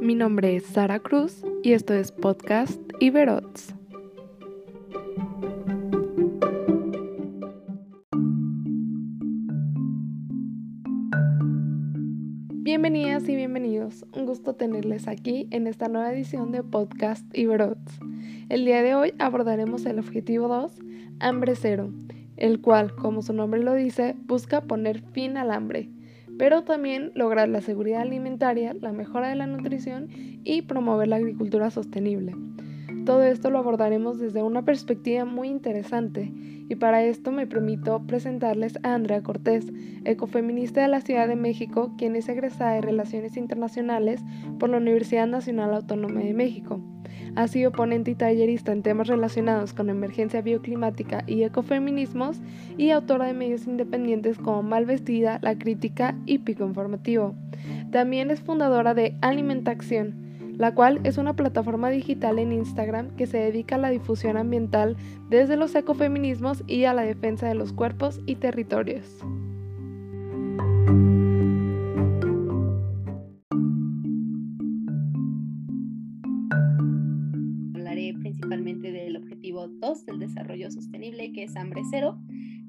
Mi nombre es Sara Cruz y esto es Podcast Iberots. Bienvenidas y bienvenidos. Un gusto tenerles aquí en esta nueva edición de Podcast Iberots. El día de hoy abordaremos el objetivo 2, hambre cero, el cual, como su nombre lo dice, busca poner fin al hambre pero también lograr la seguridad alimentaria, la mejora de la nutrición y promover la agricultura sostenible. Todo esto lo abordaremos desde una perspectiva muy interesante y para esto me permito presentarles a Andrea Cortés, ecofeminista de la Ciudad de México, quien es egresada de Relaciones Internacionales por la Universidad Nacional Autónoma de México. Ha sido ponente y tallerista en temas relacionados con emergencia bioclimática y ecofeminismos y autora de medios independientes como Malvestida, La Crítica y Pico Informativo. También es fundadora de Alimentación, la cual es una plataforma digital en Instagram que se dedica a la difusión ambiental desde los ecofeminismos y a la defensa de los cuerpos y territorios. Desarrollo sostenible, que es hambre cero,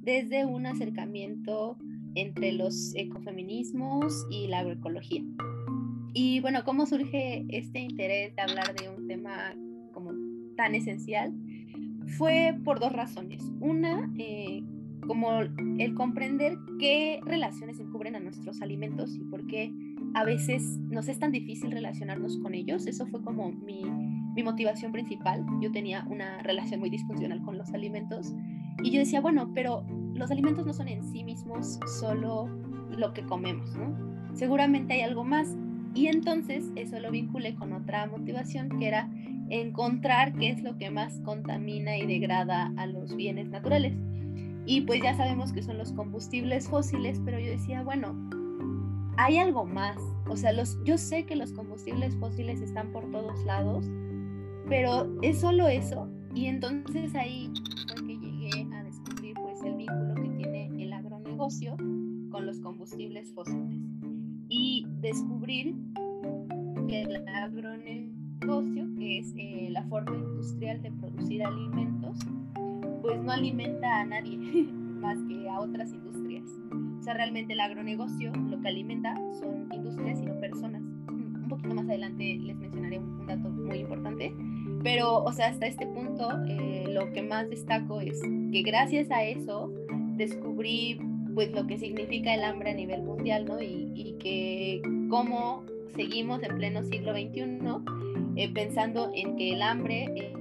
desde un acercamiento entre los ecofeminismos y la agroecología. Y bueno, ¿cómo surge este interés de hablar de un tema como tan esencial? Fue por dos razones. Una, eh, como el comprender qué relaciones encubren a nuestros alimentos y por qué a veces nos es tan difícil relacionarnos con ellos. Eso fue como mi, mi motivación principal. Yo tenía una relación muy disfuncional con los alimentos y yo decía, bueno, pero los alimentos no son en sí mismos solo lo que comemos, ¿no? Seguramente hay algo más. Y entonces eso lo vinculé con otra motivación que era encontrar qué es lo que más contamina y degrada a los bienes naturales. Y pues ya sabemos que son los combustibles fósiles, pero yo decía, bueno, hay algo más. O sea, los, yo sé que los combustibles fósiles están por todos lados, pero es solo eso. Y entonces ahí fue que llegué a descubrir pues el vínculo que tiene el agronegocio con los combustibles fósiles. Y descubrir que el agronegocio, que es eh, la forma industrial de producir alimentos, pues no alimenta a nadie más que a otras industrias. O sea, realmente el agronegocio lo que alimenta son industrias y no personas. Un poquito más adelante les mencionaré un dato muy importante pero, o sea, hasta este punto, eh, lo que más destaco es que gracias a eso descubrí pues lo que significa el hambre a nivel mundial, ¿no? Y, y que cómo seguimos en pleno siglo XXI eh, pensando en que el hambre un,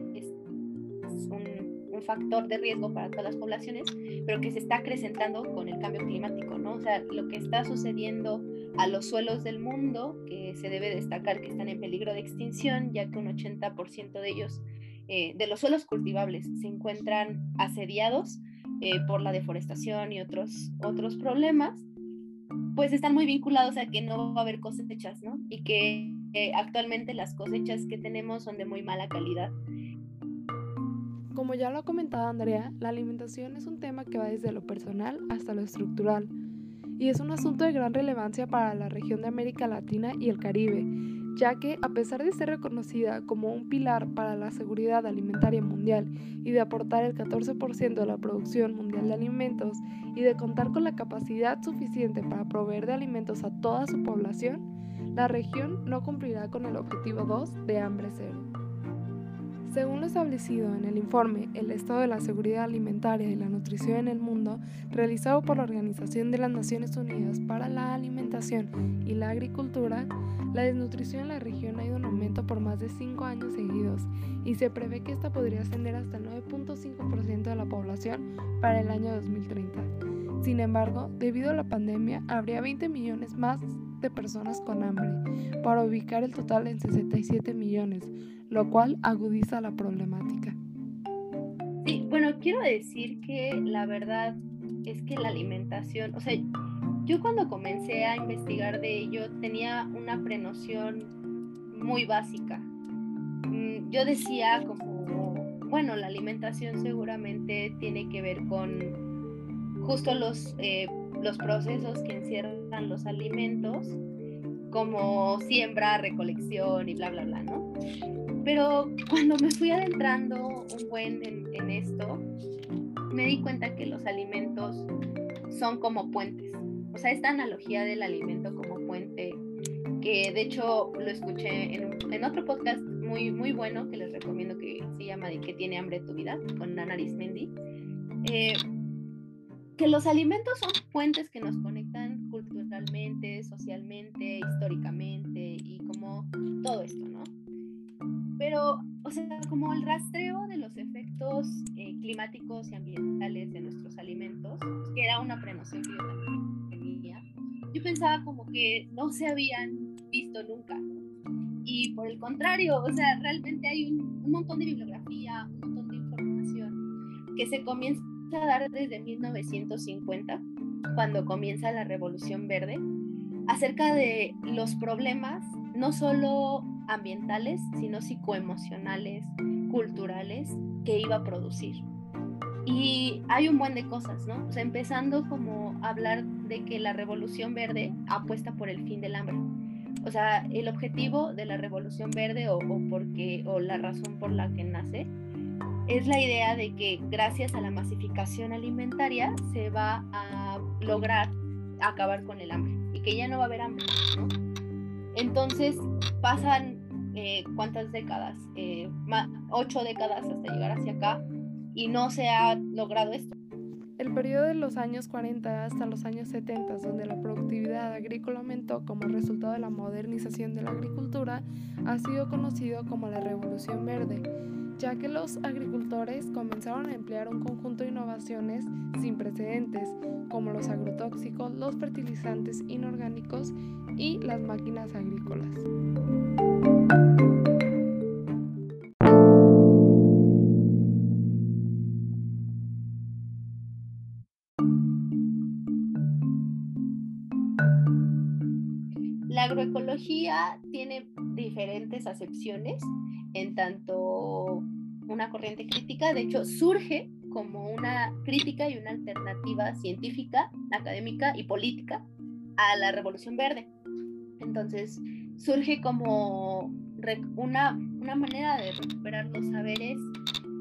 factor de riesgo para todas las poblaciones, pero que se está acrecentando con el cambio climático, ¿no? O sea, lo que está sucediendo a los suelos del mundo, que se debe destacar que están en peligro de extinción, ya que un 80% de ellos, eh, de los suelos cultivables, se encuentran asediados eh, por la deforestación y otros, otros problemas, pues están muy vinculados a que no va a haber cosechas, ¿no? Y que eh, actualmente las cosechas que tenemos son de muy mala calidad. Como ya lo ha comentado Andrea, la alimentación es un tema que va desde lo personal hasta lo estructural y es un asunto de gran relevancia para la región de América Latina y el Caribe, ya que a pesar de ser reconocida como un pilar para la seguridad alimentaria mundial y de aportar el 14% de la producción mundial de alimentos y de contar con la capacidad suficiente para proveer de alimentos a toda su población, la región no cumplirá con el objetivo 2 de hambre cero. Según lo establecido en el informe El estado de la seguridad alimentaria y la nutrición en el mundo, realizado por la Organización de las Naciones Unidas para la Alimentación y la Agricultura, la desnutrición en la región ha ido en aumento por más de 5 años seguidos y se prevé que esta podría ascender hasta el 9.5% de la población para el año 2030. Sin embargo, debido a la pandemia, habría 20 millones más de personas con hambre, para ubicar el total en 67 millones, lo cual agudiza la problemática. Sí, bueno, quiero decir que la verdad es que la alimentación, o sea, yo cuando comencé a investigar de ello tenía una prenoción muy básica. Mm, yo decía como, bueno, la alimentación seguramente tiene que ver con justo los, eh, los procesos que encierran los alimentos como siembra, recolección y bla, bla, bla, ¿no? Pero cuando me fui adentrando un buen en, esto, me di cuenta que los alimentos son como puentes. O sea, esta analogía del alimento como puente, que de hecho lo escuché en, en otro podcast muy, muy bueno que les recomiendo que se llama ¿De qué tiene hambre tu vida? con Ana Arismendi. Eh, que los alimentos son puentes que nos conectan culturalmente, socialmente, históricamente y como todo esto, ¿no? Pero, o sea, como el rastreo de los efectos eh, climáticos y ambientales de nuestros alimentos, que era una prenoción que yo también tenía, yo pensaba como que no se habían visto nunca. Y por el contrario, o sea, realmente hay un, un montón de bibliografía, un montón de información que se comienza a dar desde 1950, cuando comienza la Revolución Verde, acerca de los problemas no solo ambientales, sino psicoemocionales, culturales que iba a producir. Y hay un buen de cosas, ¿no? O sea, empezando como a hablar de que la Revolución Verde apuesta por el fin del hambre. O sea, el objetivo de la Revolución Verde o, o porque, o la razón por la que nace es la idea de que gracias a la masificación alimentaria se va a lograr acabar con el hambre y que ya no va a haber hambre, ¿no? Entonces pasan eh, cuántas décadas, eh, ocho décadas hasta llegar hacia acá y no se ha logrado esto. El periodo de los años 40 hasta los años 70, donde la productividad agrícola aumentó como resultado de la modernización de la agricultura, ha sido conocido como la Revolución Verde ya que los agricultores comenzaron a emplear un conjunto de innovaciones sin precedentes, como los agrotóxicos, los fertilizantes inorgánicos y las máquinas agrícolas. La agroecología tiene diferentes acepciones en tanto una corriente crítica, de hecho surge como una crítica y una alternativa científica, académica y política a la Revolución Verde. Entonces surge como una, una manera de recuperar los saberes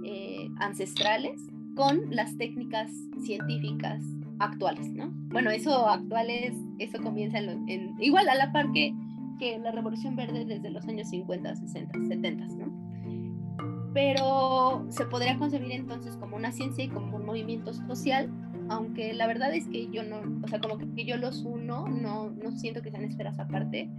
eh, ancestrales con las técnicas científicas actuales, ¿no? Bueno, eso actuales, eso comienza en, igual a la par que que la Revolución Verde desde los años 50, 60, 70, ¿no? Pero se podría concebir entonces como una ciencia y como un movimiento social, aunque la verdad es que yo no, o sea, como que yo los uno, no, no siento que sean esferas aparte.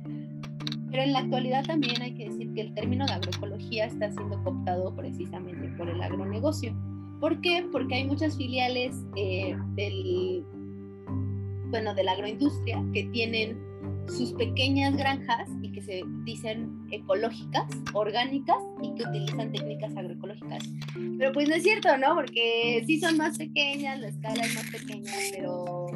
Pero en la actualidad también hay que decir que el término de agroecología está siendo cooptado precisamente por el agronegocio. ¿Por qué? Porque hay muchas filiales eh, del, bueno, de la agroindustria que tienen sus pequeñas granjas y que se dicen ecológicas, orgánicas y que utilizan técnicas agroecológicas. Pero pues no es cierto, ¿no? Porque sí son más pequeñas, la escala es más pequeña, pero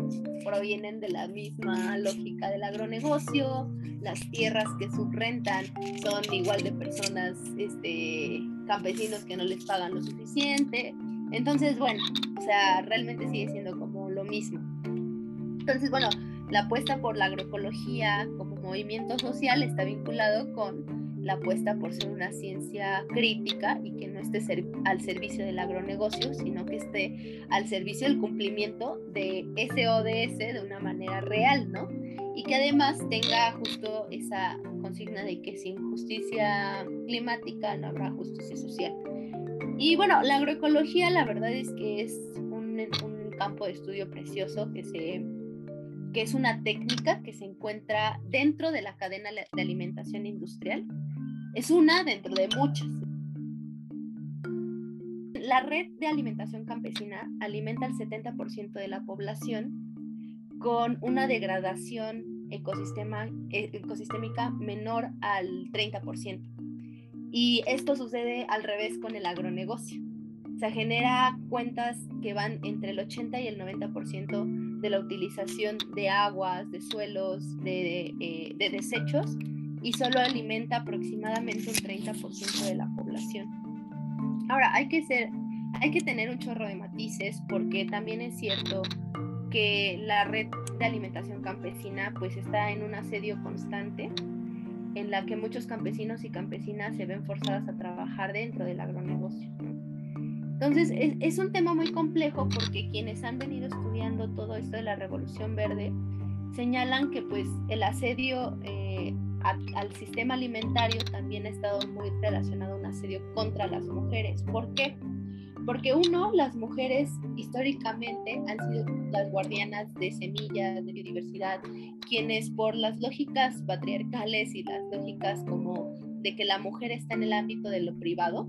provienen de la misma lógica del agronegocio, las tierras que subrentan son igual de personas, este, campesinos que no les pagan lo suficiente. Entonces, bueno, o sea, realmente sigue siendo como lo mismo. Entonces, bueno, la apuesta por la agroecología como movimiento social está vinculado con la apuesta por ser una ciencia crítica y que no esté al servicio del agronegocio, sino que esté al servicio del cumplimiento de ese ODS de una manera real, ¿no? Y que además tenga justo esa consigna de que sin justicia climática no habrá justicia social. Y bueno, la agroecología la verdad es que es un, un campo de estudio precioso que se que es una técnica que se encuentra dentro de la cadena de alimentación industrial. Es una dentro de muchas. La red de alimentación campesina alimenta al 70% de la población con una degradación ecosistema, e, ecosistémica menor al 30%. Y esto sucede al revés con el agronegocio. Se genera cuentas que van entre el 80 y el 90% de la utilización de aguas, de suelos, de, eh, de desechos y solo alimenta aproximadamente un 30% de la población. Ahora, hay que, ser, hay que tener un chorro de matices porque también es cierto que la red de alimentación campesina pues está en un asedio constante en la que muchos campesinos y campesinas se ven forzadas a trabajar dentro del agronegocio. Entonces es, un tema muy complejo porque quienes han venido estudiando todo esto de la revolución verde señalan que pues el asedio eh, al sistema alimentario también ha estado muy relacionado a un asedio contra las mujeres. ¿Por qué? Porque uno, las mujeres históricamente han sido las guardianas de semillas, de biodiversidad, quienes por las lógicas patriarcales y las lógicas como de que la mujer está en el ámbito de lo privado,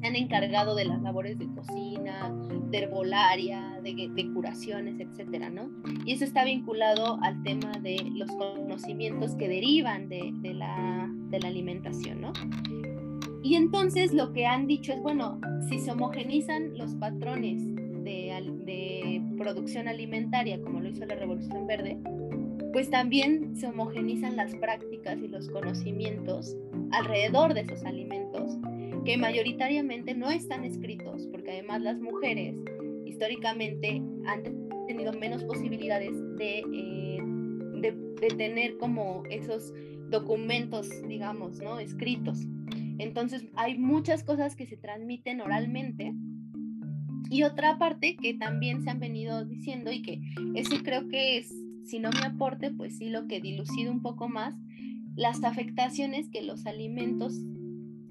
se han encargado de las labores de cocina, de herbolaria, de, curaciones, etcétera, ¿no? Y eso está vinculado al tema de los conocimientos que derivan de, la, de la alimentación, ¿no? Y entonces lo que han dicho es, bueno, si se homogenizan los patrones de, producción alimentaria, como lo hizo la Revolución Verde, pues también se homogenizan las prácticas y los conocimientos alrededor de esos alimentos, que mayoritariamente no están escritos, porque además las mujeres históricamente han tenido menos posibilidades de, eh, de, de tener como esos documentos, digamos, ¿no? Escritos. Entonces hay muchas cosas que se transmiten oralmente. Y otra parte que también se han venido diciendo y que ese creo que es, si no me aporte, pues sí lo que dilucido un poco más, las afectaciones que los alimentos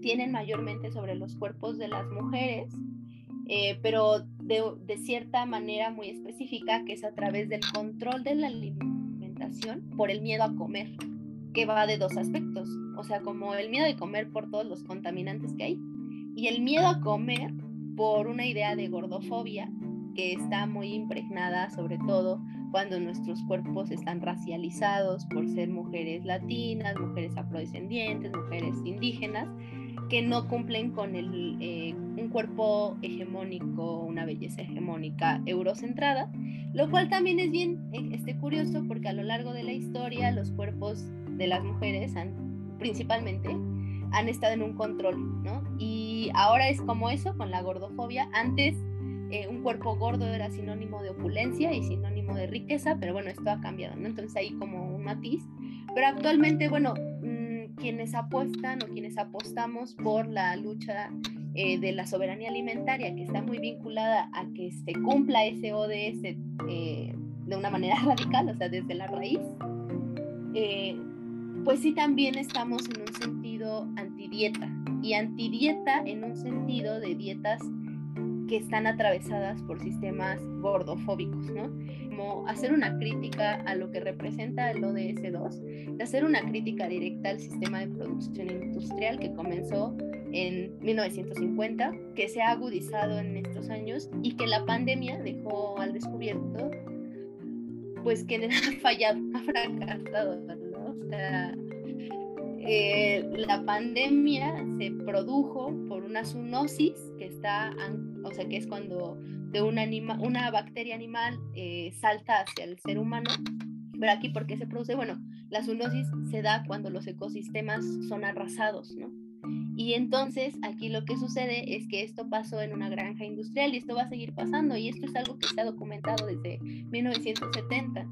tienen mayormente sobre los cuerpos de las mujeres, eh, pero de, de, cierta manera muy específica, que es a través del control de la alimentación por el miedo a comer que va de dos aspectos, o sea, como el miedo de comer por todos los contaminantes que hay y el miedo a comer por una idea de gordofobia que está muy impregnada sobre todo cuando nuestros cuerpos están racializados por ser mujeres latinas, mujeres afrodescendientes, mujeres indígenas, que no cumplen con el, eh, un cuerpo hegemónico, una belleza hegemónica eurocentrada, lo cual también es bien eh, este, curioso porque a lo largo de la historia los cuerpos de las mujeres han, principalmente han estado en un control, ¿no? Y ahora es como eso con la gordofobia. Antes eh, un cuerpo gordo era sinónimo de opulencia y sinónimo de riqueza, pero bueno, esto ha cambiado, ¿no? Entonces ahí como un matiz. Pero actualmente, bueno, mm, quienes apuestan o quienes apostamos por la lucha eh, de la soberanía alimentaria, que está muy vinculada a que se cumpla ese ODS eh, de una manera radical, o sea, desde la raíz, pues sí también estamos en un sentido antidieta y antidieta en un sentido de dietas que están atravesadas por sistemas gordofóbicos, ¿no? Como hacer una crítica a lo que representa el ODS2, de hacer una crítica directa al sistema de producción industrial que comenzó en 1950, que se ha agudizado en estos años y que la pandemia dejó al descubierto, pues que ha fallado, ha fracasado, eh, la pandemia se produjo por una zoonosis que está, o sea, que es cuando de un anima, una bacteria animal eh, salta hacia el ser humano. Pero aquí, ¿por qué se produce? Bueno, la zoonosis se da cuando los ecosistemas son arrasados, ¿no? Y entonces aquí lo que sucede es que esto pasó en una granja industrial y esto va a seguir pasando y esto es algo que se ha documentado desde 1970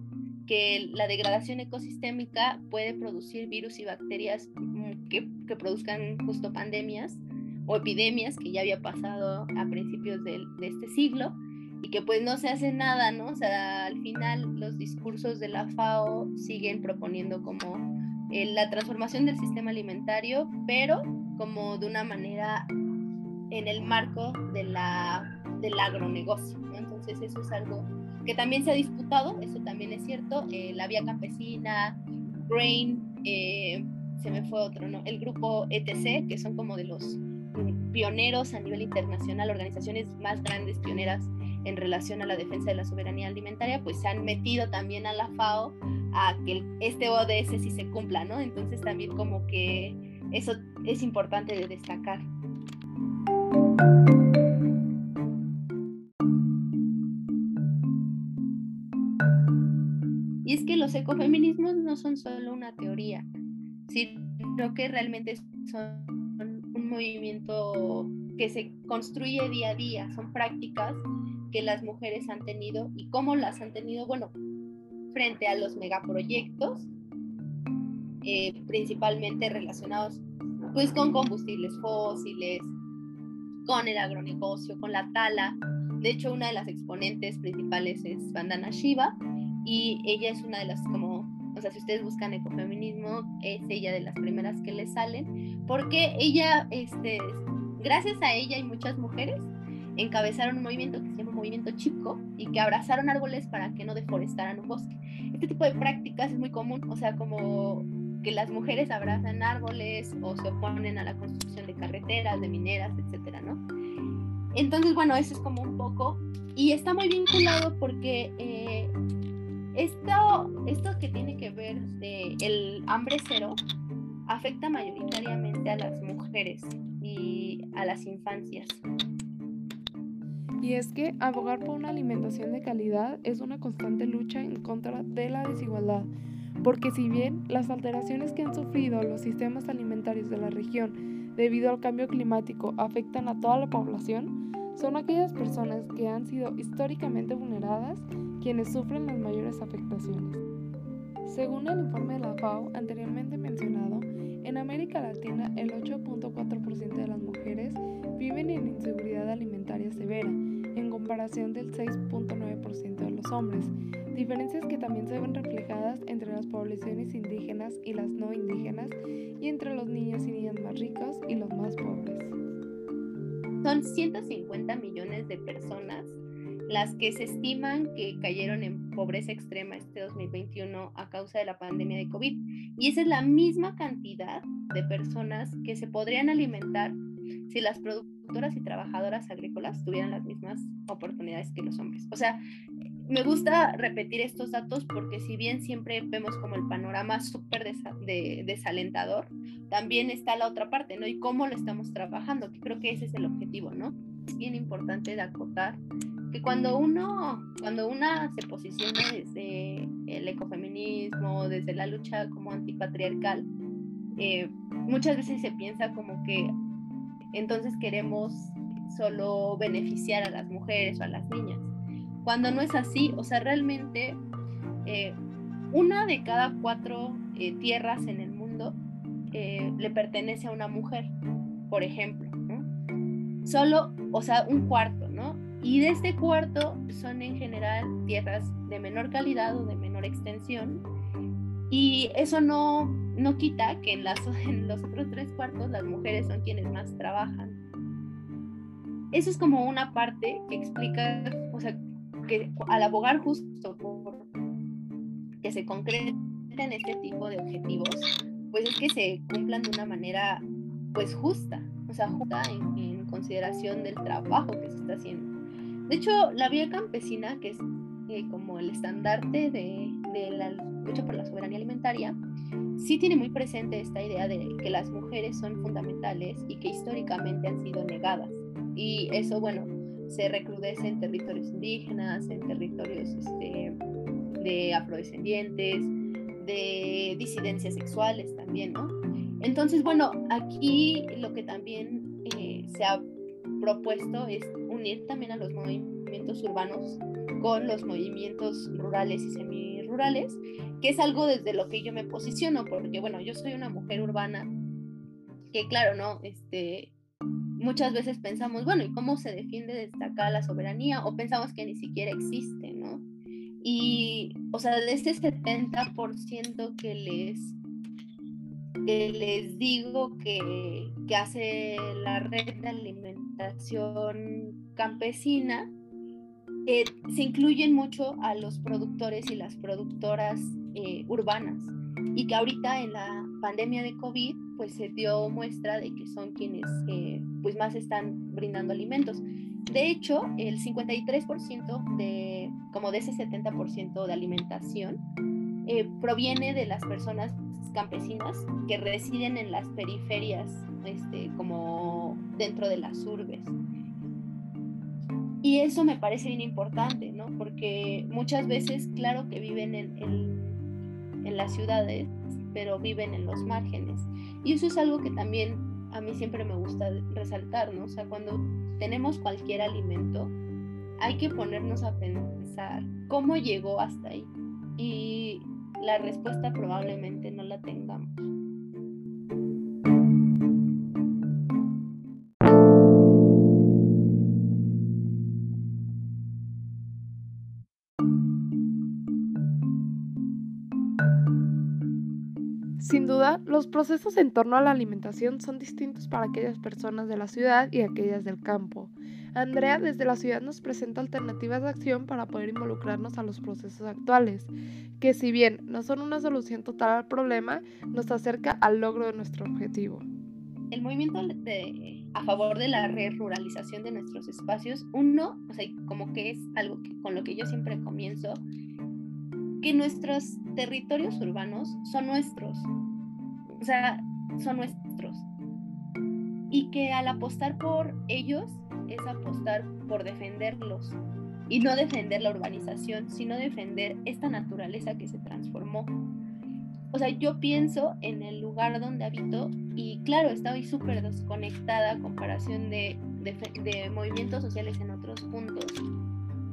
que la degradación ecosistémica puede producir virus y bacterias mm, que, que, produzcan justo pandemias o epidemias que ya había pasado a principios de, este siglo y que pues no se hace nada, ¿no? O sea, al final los discursos de la FAO siguen proponiendo como eh, la transformación del sistema alimentario, pero como de una manera en el marco de la, del agronegocio, ¿no? Entonces eso es algo que también se ha disputado, eso también es cierto, eh, la vía campesina, Grain, eh, se me fue otro, ¿no? El grupo ETC, que son como de los pioneros a nivel internacional, organizaciones más grandes, pioneras en relación a la defensa de la soberanía alimentaria, pues se han metido también a la FAO a que este ODS sí se cumpla, ¿no? Entonces también como que eso es importante de destacar. Los ecofeminismos no son solo una teoría, sino que realmente son un movimiento que se construye día a día, son prácticas que las mujeres han tenido y cómo las han tenido, bueno, frente a los megaproyectos, eh, principalmente relacionados pues con combustibles fósiles, con el agronegocio, con la tala. De hecho, una de las exponentes principales es Vandana Shiva y ella es una de las como, o sea, si ustedes buscan ecofeminismo, es ella de las primeras que le salen, porque ella, este, gracias a ella y muchas mujeres, encabezaron un movimiento que se llama Movimiento Chico y que abrazaron árboles para que no deforestaran un bosque. Este tipo de prácticas es muy común, o sea, como que las mujeres abrazan árboles o se oponen a la construcción de carreteras, de mineras, etcétera, ¿no? Entonces, bueno, eso es como un poco, y está muy vinculado porque eh, esto, esto que tiene que ver de el hambre cero afecta mayoritariamente a las mujeres y a las infancias. Y es que abogar por una alimentación de calidad es una constante lucha en contra de la desigualdad, porque si bien las alteraciones que han sufrido los sistemas alimentarios de la región debido al cambio climático afectan a toda la población, son aquellas personas que han sido históricamente vulneradas quienes sufren las mayores afectaciones. Según el informe de la FAO anteriormente mencionado, en América Latina el 8.4% de las mujeres viven en inseguridad alimentaria severa, en comparación del 6.9% de los hombres, diferencias que también se ven reflejadas entre las poblaciones indígenas y las no indígenas y entre los niños y niñas más ricos y los más pobres. Son 150 millones de personas las que se estiman que cayeron en pobreza extrema este 2021 a causa de la pandemia de COVID. Y esa es la misma cantidad de personas que se podrían alimentar si las productoras y trabajadoras agrícolas tuvieran las mismas oportunidades que los hombres. O sea, me gusta repetir estos datos porque si bien siempre vemos como el panorama súper desalentador, también está la otra parte, ¿no? Y cómo lo estamos trabajando, que creo que ese es el objetivo, ¿no? Es bien importante de acotar que cuando uno, cuando una se posiciona desde el ecofeminismo, desde la lucha como antipatriarcal, eh, muchas veces se piensa como que entonces queremos solo beneficiar a las mujeres o a las niñas, cuando no es así, o sea, realmente eh, una de cada cuatro eh, tierras en el mundo le pertenece a una mujer, por ejemplo, Solo, o sea, un cuarto. Y de este cuarto son en general tierras de menor calidad o de menor extensión. Y eso no, no quita que en, los otros tres cuartos las mujeres son quienes más trabajan. Eso es como una parte que explica, o sea, que al abogar justo por que se concreten este tipo de objetivos, pues es que se cumplan de una manera pues justa, o sea, justa en consideración del trabajo que se está haciendo. De hecho, la vía campesina, que es eh, como el estandarte de, la lucha por la soberanía alimentaria, sí tiene muy presente esta idea de que las mujeres son fundamentales y que históricamente han sido negadas. Y eso, bueno, se recrudece en territorios indígenas, en territorios este, de afrodescendientes, de disidencias sexuales también, ¿no? Entonces, bueno, aquí lo que también eh, se ha propuesto es unir también a los movimientos urbanos con los movimientos rurales y semirurales, que es algo desde lo que yo me posiciono, porque bueno, yo soy una mujer urbana, que claro, ¿no? Este, muchas veces pensamos, bueno, ¿y cómo se defiende desde acá la soberanía? O pensamos que ni siquiera existe, ¿no? Y, o sea, de este 70% que les que les digo que, que, hace la red de alimentación campesina, eh, se incluyen mucho a los productores y las productoras eh, urbanas y que ahorita en la pandemia de COVID pues se dio muestra de que son quienes eh, pues más están brindando alimentos. De hecho, el 53% de, como de ese 70% de alimentación proviene de las personas campesinas que residen en las periferias, este, como dentro de las urbes. Y eso me parece bien importante, ¿no? Porque muchas veces, claro que viven en, en, las ciudades, pero viven en los márgenes. Y eso es algo que también a mí siempre me gusta resaltar, ¿no? O sea, cuando tenemos cualquier alimento, hay que ponernos a pensar cómo llegó hasta ahí. Y la respuesta probablemente no la tengamos. Sin duda, los procesos en torno a la alimentación son distintos para aquellas personas de la ciudad y aquellas del campo. Andrea desde la ciudad nos presenta alternativas de acción para poder involucrarnos a los procesos actuales, que si bien no son una solución total al problema, nos acerca al logro de nuestro objetivo. El movimiento a favor de la ruralización de nuestros espacios, uno, o sea, como que es algo con lo que yo siempre comienzo, que nuestros territorios urbanos son nuestros, o sea, son nuestros. Y que al apostar por ellos es apostar por defenderlos. Y no defender la urbanización, sino defender esta naturaleza que se transformó. O sea, yo pienso en el lugar donde habito y claro, estoy súper desconectada comparación de, de, de movimientos sociales en otros puntos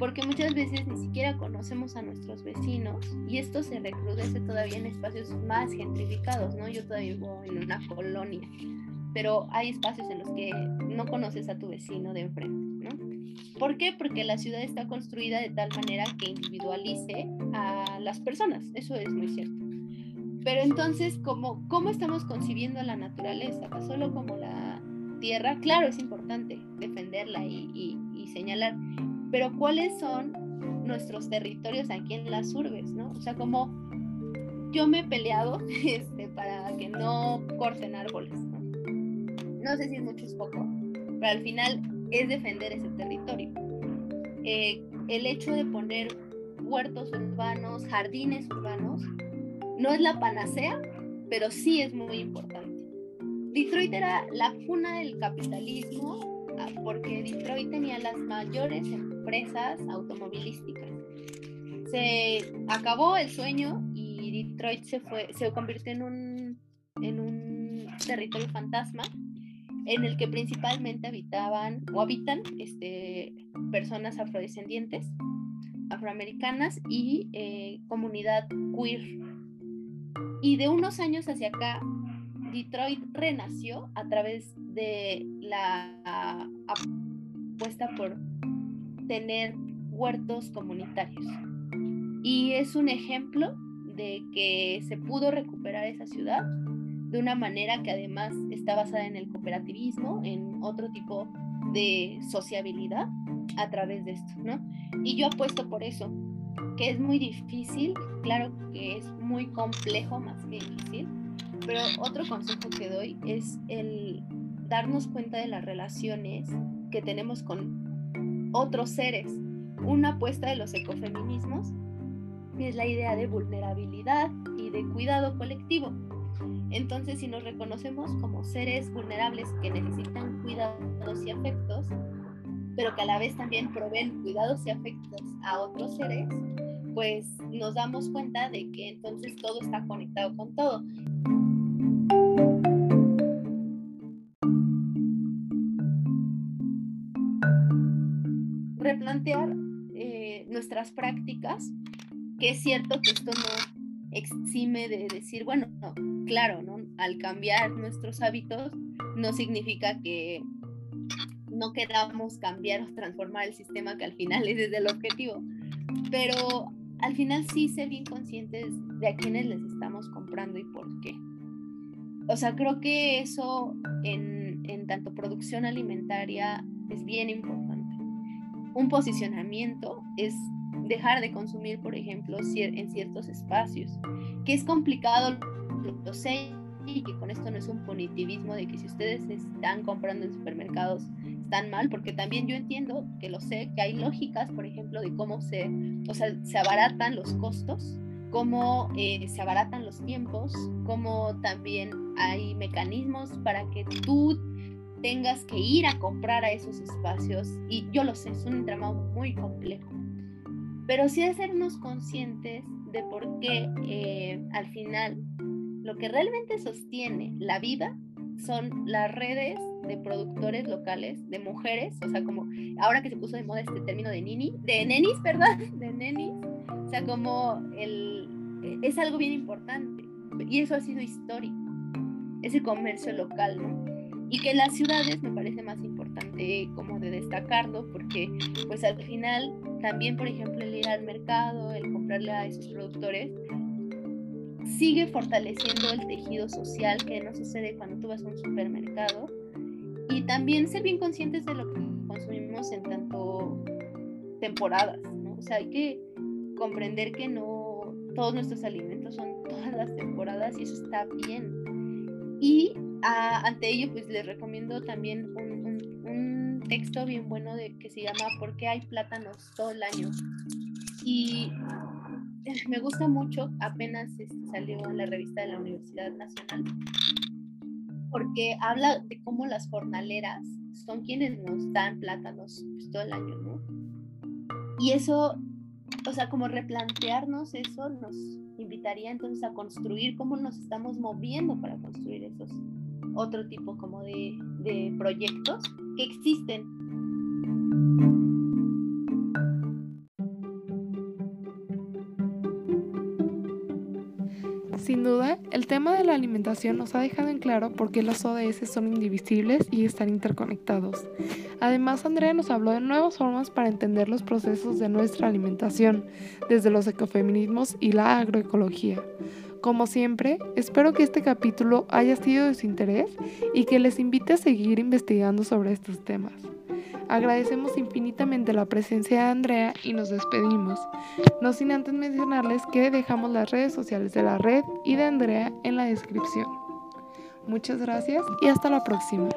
porque muchas veces ni siquiera conocemos a nuestros vecinos y esto se recrudece todavía en espacios más gentrificados, ¿no? Yo todavía vivo en una colonia, pero hay espacios en los que no conoces a tu vecino de enfrente, ¿no? ¿Por qué? Porque la ciudad está construida de tal manera que individualice a las personas, eso es muy cierto. Pero entonces, ¿cómo, cómo estamos concibiendo la naturaleza? ¿Solo como la tierra? Claro, es importante defenderla y, y señalar, pero ¿cuáles son nuestros territorios aquí en las urbes, no? O sea, como yo me he peleado este, para que no corten árboles, ¿no? Sé si es mucho o es poco, pero al final es defender ese territorio. Eh, el hecho de poner huertos urbanos, jardines urbanos, no es la panacea, pero sí es muy importante. Detroit era la cuna del capitalismo ah, porque Detroit tenía las mayores empresas automovilísticas. Se acabó el sueño y Detroit se, fue, se convirtió en un, en un territorio fantasma en el que principalmente habitaban o habitan este, personas afrodescendientes, afroamericanas y eh, comunidad queer. Y de unos años hacia acá, Detroit renació a través de la apuesta por tener huertos comunitarios. Y es un ejemplo de que se pudo recuperar esa ciudad de una manera que además está basada en el cooperativismo, en otro tipo de sociabilidad a través de esto, ¿no? Y yo apuesto por eso, que es muy difícil, claro que es muy complejo más que difícil, pero otro consejo que doy es el darnos cuenta de las relaciones que tenemos con otros seres. Una apuesta de los ecofeminismos es la idea de vulnerabilidad y de cuidado colectivo. Entonces, si nos reconocemos como seres vulnerables que necesitan cuidados y afectos, pero que a la vez también proveen cuidados y afectos a otros seres, pues nos damos cuenta de que entonces todo está conectado con todo. replantear eh, nuestras prácticas, que es cierto que esto no exime de decir, bueno, claro, ¿no? al cambiar nuestros hábitos no significa que no queramos cambiar o transformar el sistema, que al final es desde el objetivo, pero al final sí ser bien conscientes de a quiénes les estamos comprando y por qué. O sea, creo que eso en, en tanto producción alimentaria es bien importante un posicionamiento es dejar de consumir, por ejemplo, en ciertos espacios, que es complicado, lo sé, y que con esto no es un punitivismo de que si ustedes están comprando en supermercados están mal, porque también yo entiendo que lo sé, que hay lógicas, por ejemplo, de cómo se, o sea, se abaratan los costos, cómo eh, se abaratan los tiempos, cómo también hay mecanismos para que tú tengas que ir a comprar a esos espacios y yo lo sé, es un entramado muy complejo, pero sí hacernos conscientes de por qué eh, al final lo que realmente sostiene la vida son las redes de productores locales, de mujeres, o sea, como ahora que se puso de moda este término de nini, de nenis, perdón, de nenis, o sea, como el, es algo bien importante y eso ha sido histórico, ese comercio local, ¿no? Y que en las ciudades me parece más importante como de destacarlo porque pues al final también, por ejemplo, el ir al mercado, el comprarle a esos productores, sigue fortaleciendo el tejido social que no sucede cuando tú vas a un supermercado y también ser bien conscientes de lo que consumimos en tanto temporadas, ¿no? O sea, hay que comprender que no todos nuestros alimentos son todas las temporadas y eso está bien. Y ante ello, pues les recomiendo también un, texto bien bueno de, que se llama ¿Por qué hay plátanos todo el año? Y me gusta mucho, apenas este, salió en la revista de la Universidad Nacional, porque habla de cómo las jornaleras son quienes nos dan plátanos pues, todo el año, ¿no? Y eso, o sea, como replantearnos eso nos invitaría entonces a construir cómo nos estamos moviendo para construir esos otro tipo como de proyectos existen Sin duda, el tema de la alimentación nos ha dejado en claro por qué los ODS son indivisibles y están interconectados. Además, Andrea nos habló de nuevas formas para entender los procesos de nuestra alimentación, desde los ecofeminismos y la agroecología. Como siempre, espero que este capítulo haya sido de su interés y que les invite a seguir investigando sobre estos temas. Agradecemos infinitamente la presencia de Andrea y nos despedimos, no sin antes mencionarles que dejamos las redes sociales de la red y de Andrea en la descripción. Muchas gracias y hasta la próxima.